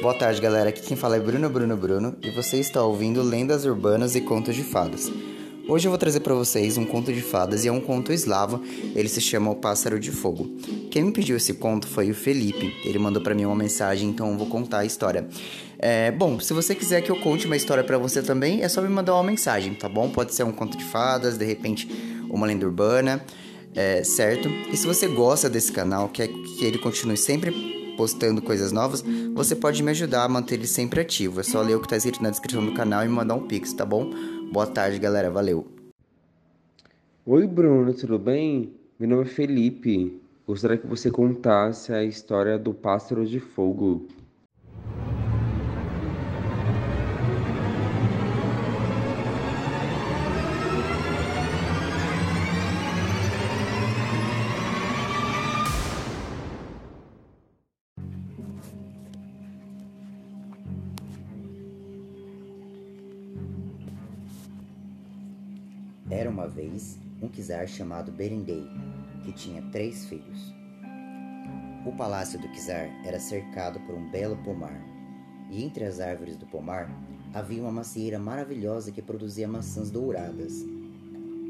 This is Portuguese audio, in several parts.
Boa tarde, galera. Aqui quem fala é Bruno Bruno Bruno e você está ouvindo Lendas Urbanas e Contos de Fadas. Hoje eu vou trazer para vocês um conto de fadas e é um conto eslavo. Ele se chama O Pássaro de Fogo. Quem me pediu esse conto foi o Felipe. Ele mandou para mim uma mensagem, então eu vou contar a história. É, bom, se você quiser que eu conte uma história para você também, é só me mandar uma mensagem, tá bom? Pode ser um conto de fadas, de repente uma lenda urbana, é, certo? E se você gosta desse canal, quer que ele continue sempre postando coisas novas, você pode me ajudar a manter ele sempre ativo. É só ler o que está escrito na descrição do canal e me mandar um pix, tá bom? Boa tarde, galera. Valeu. Oi, Bruno, tudo bem? Meu nome é Felipe. Gostaria que você contasse a história do pássaro de fogo. Czar chamado Berendei, que tinha três filhos. O palácio do czar era cercado por um belo pomar, e entre as árvores do pomar havia uma macieira maravilhosa que produzia maçãs douradas.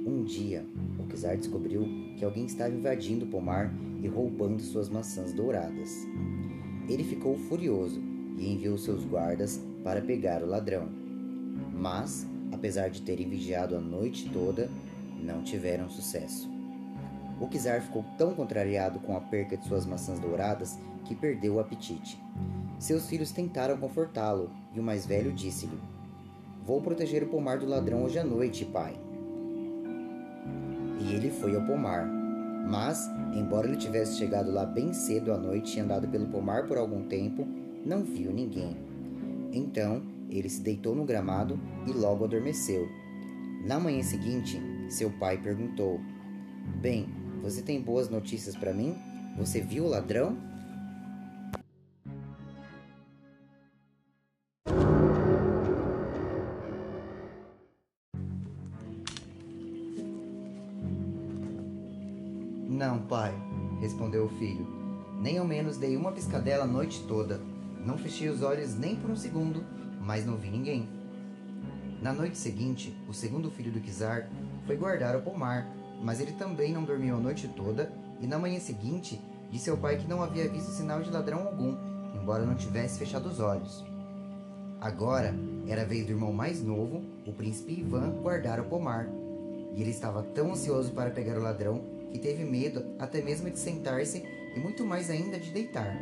Um dia, o czar descobriu que alguém estava invadindo o pomar e roubando suas maçãs douradas. Ele ficou furioso e enviou seus guardas para pegar o ladrão. Mas apesar de terem vigiado a noite toda, não tiveram sucesso. O Kizar ficou tão contrariado com a perca de suas maçãs douradas que perdeu o apetite. Seus filhos tentaram confortá-lo e o mais velho disse-lhe: Vou proteger o pomar do ladrão hoje à noite, pai. E ele foi ao pomar. Mas, embora ele tivesse chegado lá bem cedo à noite e andado pelo pomar por algum tempo, não viu ninguém. Então, ele se deitou no gramado e logo adormeceu. Na manhã seguinte, seu pai perguntou: Bem, você tem boas notícias para mim? Você viu o ladrão? Não, pai, respondeu o filho. Nem ao menos dei uma piscadela a noite toda. Não fechei os olhos nem por um segundo mas não vi ninguém. Na noite seguinte, o segundo filho do Kizar foi guardar o pomar, mas ele também não dormiu a noite toda e na manhã seguinte disse ao pai que não havia visto sinal de ladrão algum, embora não tivesse fechado os olhos. Agora era a vez do irmão mais novo, o príncipe Ivan, guardar o pomar. E ele estava tão ansioso para pegar o ladrão que teve medo até mesmo de sentar-se e muito mais ainda de deitar.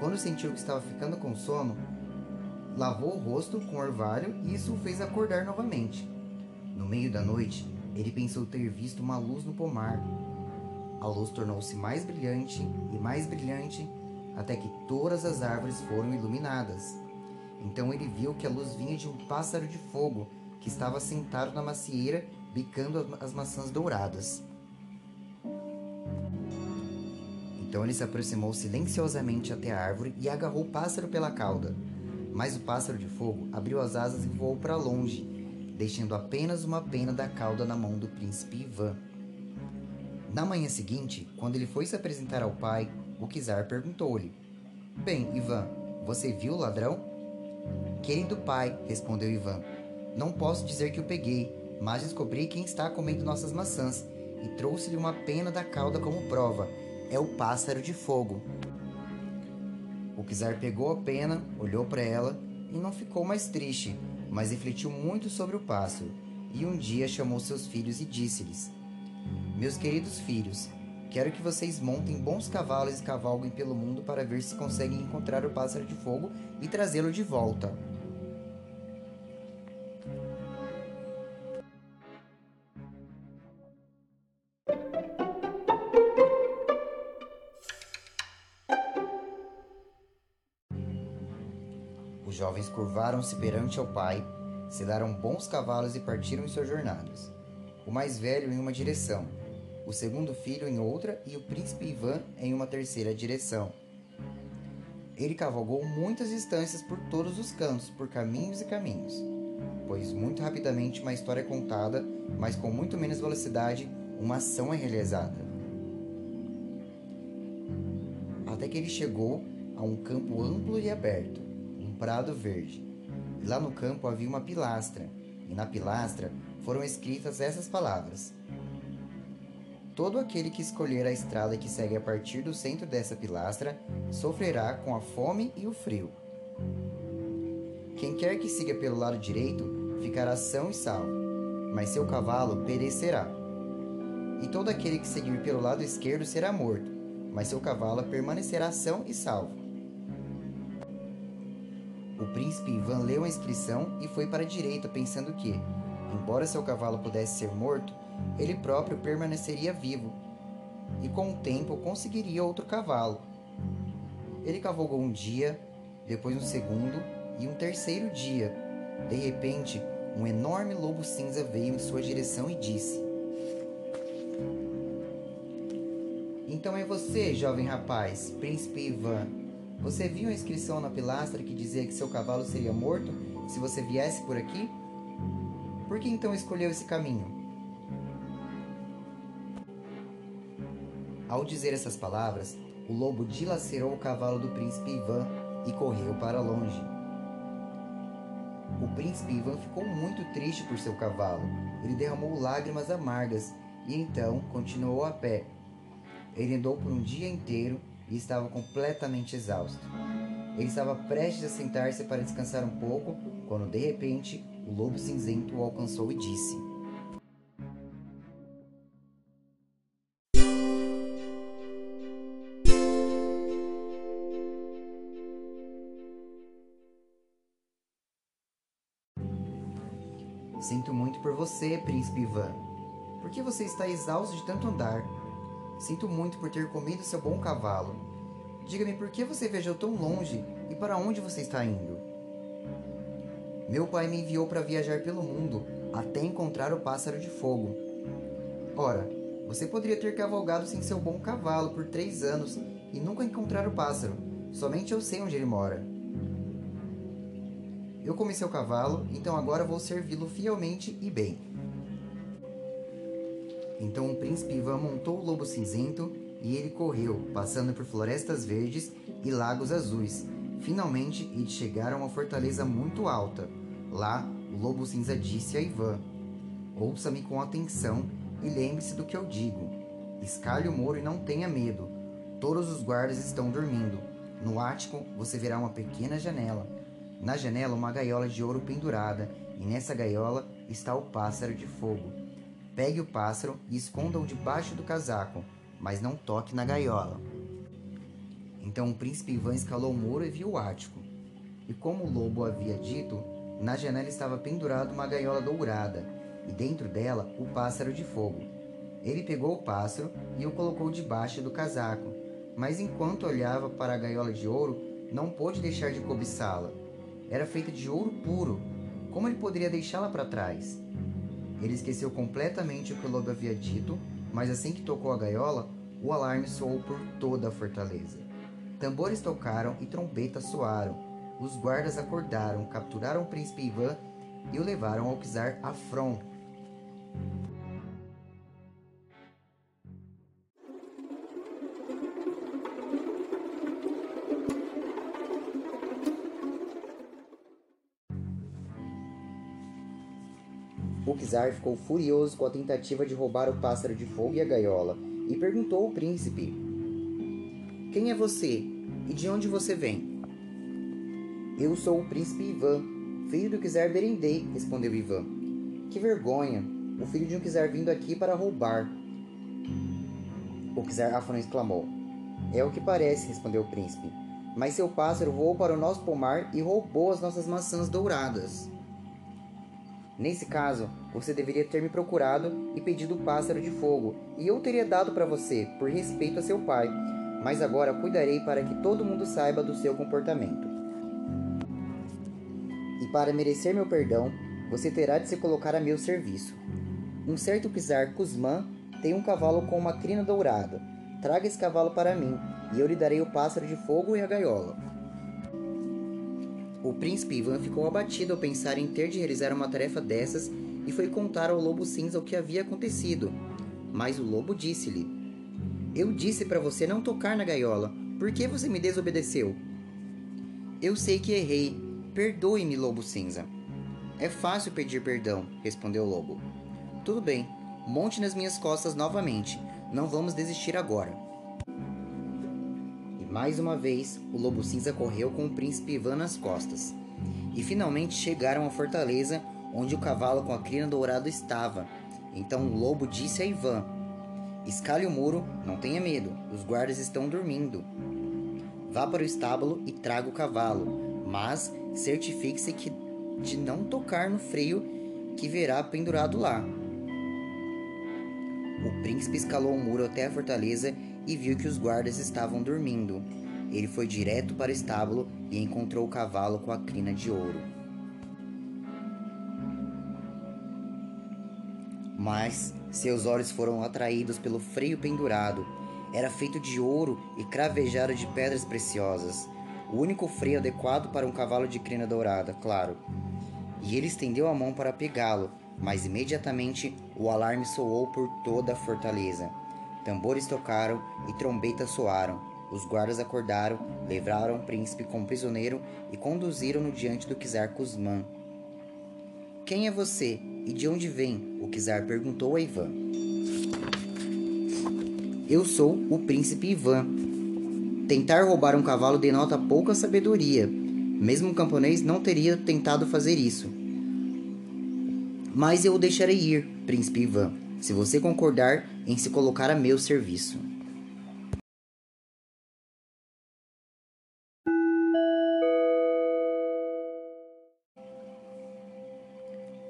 Quando sentiu que estava ficando com sono, lavou o rosto com orvalho e isso o fez acordar novamente. No meio da noite, ele pensou ter visto uma luz no pomar. A luz tornou-se mais brilhante e mais brilhante até que todas as árvores foram iluminadas. Então ele viu que a luz vinha de um pássaro de fogo que estava sentado na macieira bicando as maçãs douradas. Então ele se aproximou silenciosamente até a árvore e agarrou o pássaro pela cauda. Mas o pássaro de fogo abriu as asas e voou para longe, deixando apenas uma pena da cauda na mão do príncipe Ivan. Na manhã seguinte, quando ele foi se apresentar ao pai, o Kizar perguntou-lhe: Bem, Ivan, você viu o ladrão? Querido pai, respondeu Ivan, não posso dizer que o peguei, mas descobri quem está comendo nossas maçãs e trouxe-lhe uma pena da cauda como prova. É o pássaro de fogo. O Kizar pegou a pena, olhou para ela e não ficou mais triste, mas refletiu muito sobre o pássaro. E um dia chamou seus filhos e disse-lhes: Meus queridos filhos, quero que vocês montem bons cavalos e cavalguem pelo mundo para ver se conseguem encontrar o pássaro de fogo e trazê-lo de volta. Os jovens curvaram-se perante ao pai, sedaram bons cavalos e partiram em suas jornadas. O mais velho em uma direção, o segundo filho em outra e o príncipe Ivan em uma terceira direção. Ele cavalgou muitas distâncias por todos os cantos, por caminhos e caminhos, pois muito rapidamente uma história é contada, mas com muito menos velocidade uma ação é realizada. Até que ele chegou a um campo amplo e aberto, prado verde. E lá no campo havia uma pilastra, e na pilastra foram escritas essas palavras: Todo aquele que escolher a estrada que segue a partir do centro dessa pilastra sofrerá com a fome e o frio. Quem quer que siga pelo lado direito ficará são e salvo, mas seu cavalo perecerá. E todo aquele que seguir pelo lado esquerdo será morto, mas seu cavalo permanecerá são e salvo. O príncipe Ivan leu a inscrição e foi para a direita, pensando que, embora seu cavalo pudesse ser morto, ele próprio permaneceria vivo e com o tempo conseguiria outro cavalo. Ele cavalgou um dia, depois um segundo e um terceiro dia. De repente, um enorme lobo cinza veio em sua direção e disse: Então é você, jovem rapaz, príncipe Ivan. Você viu a inscrição na pilastra que dizia que seu cavalo seria morto se você viesse por aqui? Por que então escolheu esse caminho? Ao dizer essas palavras, o lobo dilacerou o cavalo do príncipe Ivan e correu para longe. O príncipe Ivan ficou muito triste por seu cavalo. Ele derramou lágrimas amargas e então continuou a pé. Ele andou por um dia inteiro e estava completamente exausto. Ele estava prestes a sentar-se para descansar um pouco quando de repente o lobo cinzento o alcançou e disse: Sinto muito por você, príncipe Ivan. Por que você está exausto de tanto andar? Sinto muito por ter comido seu bom cavalo. Diga-me por que você viajou tão longe e para onde você está indo? Meu pai me enviou para viajar pelo mundo até encontrar o pássaro de fogo. Ora, você poderia ter cavalgado sem seu bom cavalo por três anos e nunca encontrar o pássaro. Somente eu sei onde ele mora. Eu comi seu cavalo, então agora vou servi-lo fielmente e bem. Então o príncipe Ivan montou o lobo cinzento e ele correu, passando por florestas verdes e lagos azuis. Finalmente, eles chegaram a uma fortaleza muito alta. Lá, o lobo cinza disse a Ivan: Ouça-me com atenção e lembre-se do que eu digo. Escalhe o muro e não tenha medo. Todos os guardas estão dormindo. No ático, você verá uma pequena janela. Na janela, uma gaiola de ouro pendurada, e nessa gaiola está o pássaro de fogo. Pegue o pássaro e esconda-o debaixo do casaco, mas não toque na gaiola. Então o príncipe Ivan escalou o muro e viu o ático. E como o lobo havia dito, na janela estava pendurada uma gaiola dourada, e dentro dela o pássaro de fogo. Ele pegou o pássaro e o colocou debaixo do casaco, mas enquanto olhava para a gaiola de ouro, não pôde deixar de cobiçá-la era feita de ouro puro. Como ele poderia deixá-la para trás? Ele esqueceu completamente o que o lobo havia dito, mas assim que tocou a gaiola, o alarme soou por toda a fortaleza. Tambores tocaram e trombetas soaram. Os guardas acordaram, capturaram o príncipe Ivan e o levaram ao czar Afron, Czar ficou furioso com a tentativa de roubar o pássaro de fogo e a gaiola e perguntou ao príncipe: Quem é você e de onde você vem? Eu sou o príncipe Ivan, filho do czar Berendei, respondeu Ivan. Que vergonha! O filho de um czar vindo aqui para roubar. O czar Afron exclamou. É o que parece, respondeu o príncipe. Mas seu pássaro voou para o nosso pomar e roubou as nossas maçãs douradas. Nesse caso, você deveria ter me procurado e pedido o pássaro de fogo, e eu teria dado para você, por respeito a seu pai. Mas agora cuidarei para que todo mundo saiba do seu comportamento. E para merecer meu perdão, você terá de se colocar a meu serviço. Um certo czar Kuzman tem um cavalo com uma crina dourada. Traga esse cavalo para mim, e eu lhe darei o pássaro de fogo e a gaiola. O príncipe Ivan ficou abatido ao pensar em ter de realizar uma tarefa dessas e foi contar ao lobo cinza o que havia acontecido. Mas o lobo disse-lhe: Eu disse para você não tocar na gaiola. Por que você me desobedeceu? Eu sei que errei. Perdoe-me, lobo cinza. É fácil pedir perdão, respondeu o lobo. Tudo bem, monte nas minhas costas novamente. Não vamos desistir agora. Mais uma vez, o lobo cinza correu com o príncipe Ivan nas costas. E finalmente chegaram à fortaleza onde o cavalo com a crina dourada estava. Então o lobo disse a Ivan: Escale o muro, não tenha medo, os guardas estão dormindo. Vá para o estábulo e traga o cavalo, mas certifique-se que de não tocar no freio que verá pendurado lá. O príncipe escalou o muro até a fortaleza e viu que os guardas estavam dormindo. Ele foi direto para o estábulo e encontrou o cavalo com a crina de ouro. Mas seus olhos foram atraídos pelo freio pendurado era feito de ouro e cravejado de pedras preciosas. O único freio adequado para um cavalo de crina dourada, claro. E ele estendeu a mão para pegá-lo, mas imediatamente o alarme soou por toda a fortaleza. Tambores tocaram e trombetas soaram. Os guardas acordaram, levaram o príncipe como prisioneiro e conduziram-no diante do czar Kuzman. Quem é você e de onde vem? O czar perguntou a Ivan. Eu sou o príncipe Ivan. Tentar roubar um cavalo denota pouca sabedoria. Mesmo um camponês não teria tentado fazer isso. Mas eu o deixarei ir, príncipe Ivan, se você concordar em se colocar a meu serviço.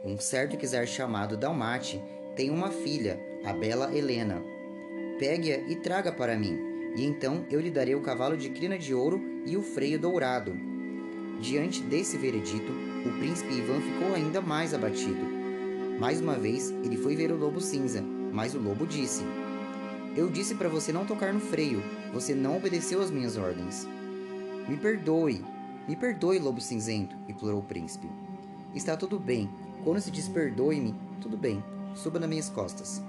Um certo czar chamado Dalmate tem uma filha, a bela Helena. Pegue-a e traga para mim, e então eu lhe darei o cavalo de crina de ouro e o freio dourado. Diante desse veredito, o príncipe Ivan ficou ainda mais abatido. Mais uma vez, ele foi ver o lobo cinza, mas o lobo disse: Eu disse para você não tocar no freio, você não obedeceu às minhas ordens. Me perdoe, me perdoe, lobo cinzento, implorou o príncipe. Está tudo bem. Quando se diz perdoe-me, tudo bem. Suba nas minhas costas.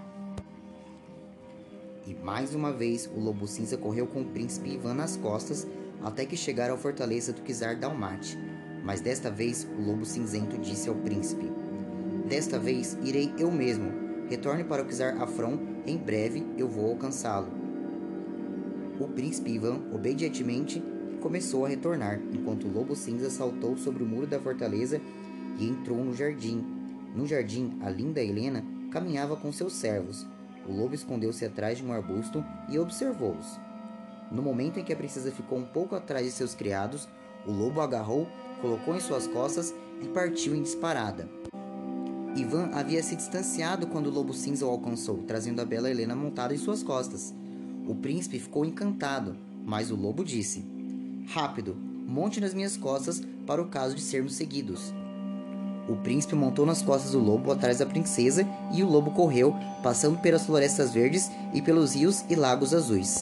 E mais uma vez o lobo cinza correu com o príncipe Ivan nas costas até que chegaram à fortaleza do czar Dalmate. Mas desta vez o lobo cinzento disse ao príncipe: Desta vez irei eu mesmo. Retorne para o czar Afron, em breve eu vou alcançá-lo. O príncipe Ivan obedientemente começou a retornar, enquanto o lobo cinza saltou sobre o muro da fortaleza e entrou no jardim. No jardim, a linda Helena caminhava com seus servos, o lobo escondeu-se atrás de um arbusto e observou-os. No momento em que a princesa ficou um pouco atrás de seus criados, o lobo agarrou, colocou em suas costas e partiu em disparada. Ivan havia se distanciado quando o lobo cinza o alcançou, trazendo a bela Helena montada em suas costas. O príncipe ficou encantado, mas o lobo disse: Rápido, monte nas minhas costas para o caso de sermos seguidos. O príncipe montou nas costas do lobo atrás da princesa e o lobo correu, passando pelas florestas verdes e pelos rios e lagos azuis.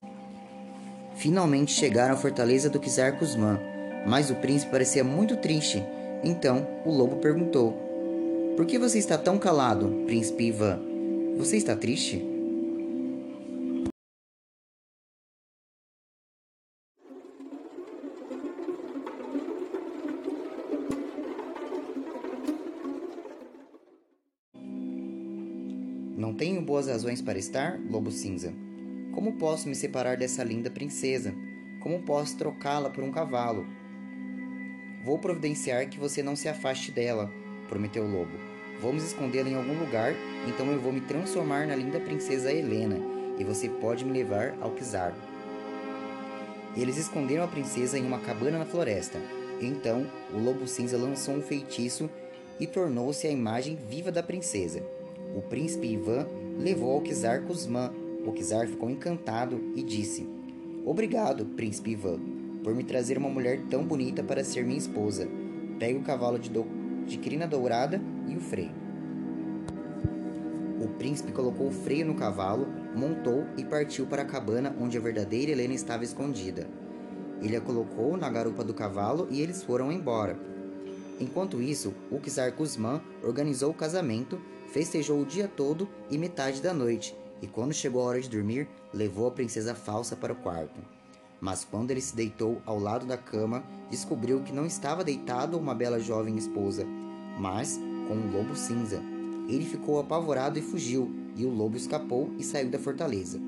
Finalmente chegaram à fortaleza do czar Kuzman, mas o príncipe parecia muito triste. Então o lobo perguntou: Por que você está tão calado, príncipe Ivan? Você está triste? Não tenho boas razões para estar, lobo cinza. Como posso me separar dessa linda princesa? Como posso trocá-la por um cavalo? Vou providenciar que você não se afaste dela, prometeu o lobo. Vamos escondê-la em algum lugar, então eu vou me transformar na linda princesa Helena e você pode me levar ao czar. Eles esconderam a princesa em uma cabana na floresta. Então, o lobo cinza lançou um feitiço e tornou-se a imagem viva da princesa. O príncipe Ivan levou ao czar Kuzman. O czar ficou encantado e disse: Obrigado, príncipe Ivan, por me trazer uma mulher tão bonita para ser minha esposa. Pegue o cavalo de, do... de crina dourada e o freio. O príncipe colocou o freio no cavalo, montou e partiu para a cabana onde a verdadeira Helena estava escondida. Ele a colocou na garupa do cavalo e eles foram embora. Enquanto isso, o czar Kuzman organizou o casamento festejou o dia todo e metade da noite, e quando chegou a hora de dormir, levou a princesa falsa para o quarto. Mas quando ele se deitou ao lado da cama, descobriu que não estava deitado uma bela jovem esposa, mas com um lobo cinza. Ele ficou apavorado e fugiu, e o lobo escapou e saiu da fortaleza.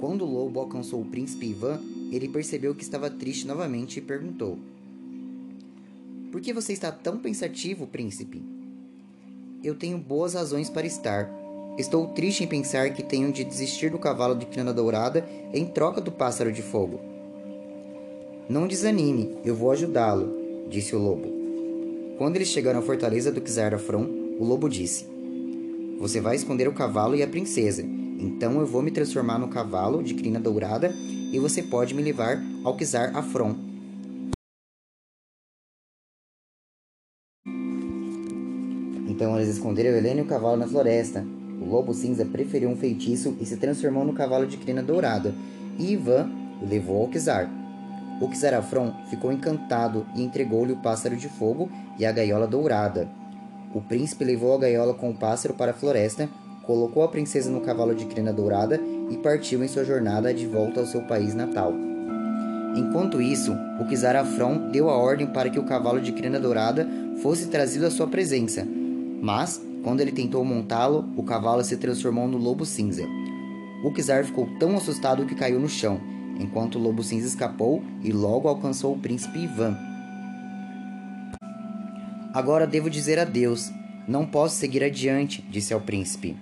Quando o lobo alcançou o príncipe Ivan, ele percebeu que estava triste novamente e perguntou: Por que você está tão pensativo, príncipe? Eu tenho boas razões para estar. Estou triste em pensar que tenho de desistir do cavalo de crina dourada em troca do pássaro de fogo. Não desanime, eu vou ajudá-lo, disse o lobo. Quando eles chegaram à fortaleza do Czar Afron, o lobo disse: Você vai esconder o cavalo e a princesa. Então eu vou me transformar no cavalo de crina dourada e você pode me levar ao Czar Afron. Então eles esconderam Helena e o cavalo na floresta. O lobo cinza preferiu um feitiço e se transformou no cavalo de crina dourada, e Ivan o levou ao Czar. O Czar Afron ficou encantado e entregou-lhe o pássaro de fogo e a gaiola dourada. O príncipe levou a gaiola com o pássaro para a floresta, colocou a princesa no cavalo de crina dourada e partiu em sua jornada de volta ao seu país natal. Enquanto isso, o Czar Afron deu a ordem para que o cavalo de crina dourada fosse trazido à sua presença, mas, quando ele tentou montá-lo, o cavalo se transformou no lobo cinza. O Kizar ficou tão assustado que caiu no chão, enquanto o lobo cinza escapou e logo alcançou o príncipe Ivan. Agora devo dizer adeus. Não posso seguir adiante, disse ao príncipe.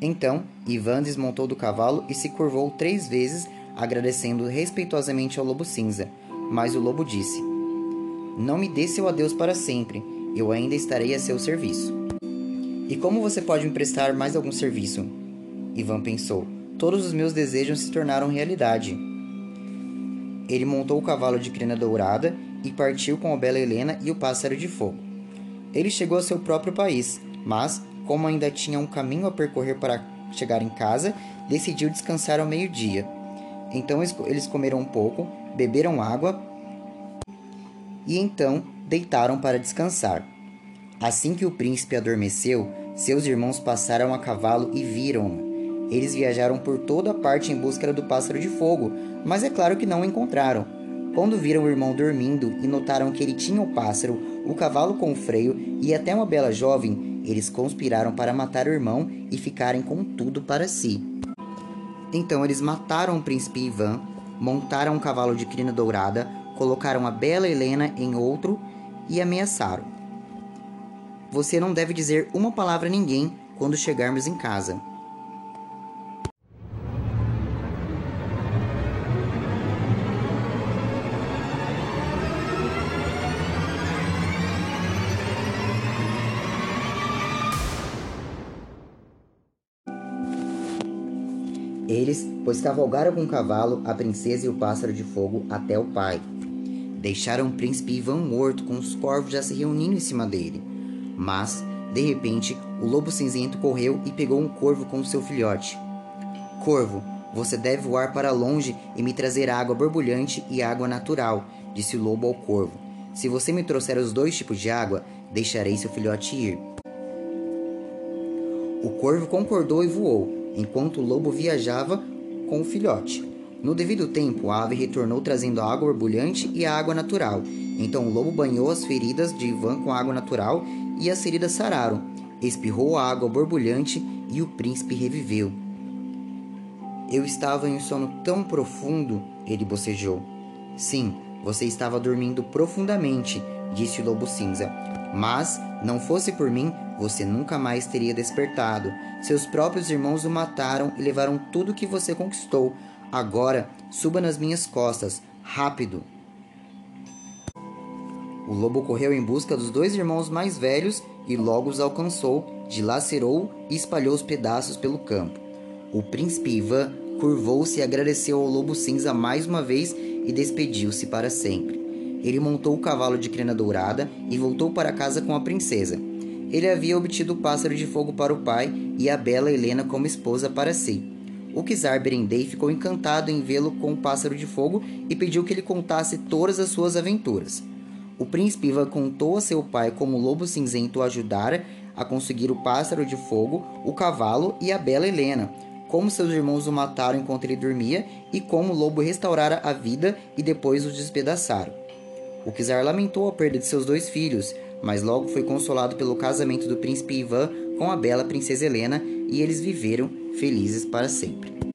Então, Ivan desmontou do cavalo e se curvou três vezes, agradecendo respeitosamente ao lobo cinza. Mas o lobo disse: Não me dê seu adeus para sempre eu ainda estarei a seu serviço. E como você pode me prestar mais algum serviço? Ivan pensou. Todos os meus desejos se tornaram realidade. Ele montou o cavalo de crina dourada e partiu com a bela Helena e o pássaro de fogo. Ele chegou ao seu próprio país, mas, como ainda tinha um caminho a percorrer para chegar em casa, decidiu descansar ao meio-dia. Então eles comeram um pouco, beberam água e então deitaram para descansar. Assim que o príncipe adormeceu, seus irmãos passaram a cavalo e viram-no. Eles viajaram por toda parte em busca do pássaro de fogo, mas é claro que não o encontraram. Quando viram o irmão dormindo e notaram que ele tinha o pássaro, o cavalo com o freio e até uma bela jovem, eles conspiraram para matar o irmão e ficarem com tudo para si. Então eles mataram o príncipe Ivan, montaram um cavalo de crina dourada, colocaram a bela Helena em outro e ameaçaram: Você não deve dizer uma palavra a ninguém quando chegarmos em casa. Eles, pois cavalgaram com o cavalo, a princesa e o pássaro de fogo até o pai. Deixaram o príncipe Ivan morto com os corvos já se reunindo em cima dele. Mas, de repente, o lobo cinzento correu e pegou um corvo com seu filhote. Corvo, você deve voar para longe e me trazer água borbulhante e água natural, disse o lobo ao corvo. Se você me trouxer os dois tipos de água, deixarei seu filhote ir. O corvo concordou e voou, enquanto o lobo viajava com o filhote. No devido tempo, a ave retornou trazendo a água borbulhante e a água natural. Então o lobo banhou as feridas de Ivan com água natural e as feridas sararam. Espirrou a água borbulhante e o príncipe reviveu. Eu estava em um sono tão profundo, ele bocejou. Sim, você estava dormindo profundamente, disse o lobo cinza. Mas, não fosse por mim, você nunca mais teria despertado. Seus próprios irmãos o mataram e levaram tudo que você conquistou. Agora, suba nas minhas costas, rápido. O lobo correu em busca dos dois irmãos mais velhos e logo os alcançou, dilacerou e espalhou os pedaços pelo campo. O príncipe Ivan curvou-se e agradeceu ao lobo cinza mais uma vez e despediu-se para sempre. Ele montou o cavalo de crina dourada e voltou para casa com a princesa. Ele havia obtido o pássaro de fogo para o pai e a bela Helena como esposa para si. O czar Berendei ficou encantado em vê-lo com o pássaro de fogo e pediu que ele contasse todas as suas aventuras. O príncipe Ivan contou a seu pai como o lobo cinzento o ajudara a conseguir o pássaro de fogo, o cavalo e a bela Helena. como seus irmãos o mataram enquanto ele dormia e como o lobo restaurara a vida e depois o despedaçaram. O czar lamentou a perda de seus dois filhos, mas logo foi consolado pelo casamento do príncipe Ivan com a bela princesa Helena e eles viveram felizes para sempre.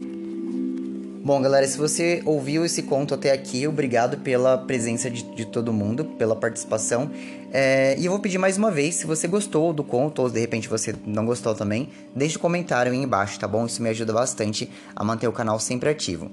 Bom, galera, se você ouviu esse conto até aqui, obrigado pela presença de, de todo mundo, pela participação. É, e eu vou pedir mais uma vez, se você gostou do conto, ou de repente você não gostou também, deixe um comentário aí embaixo, tá bom? Isso me ajuda bastante a manter o canal sempre ativo.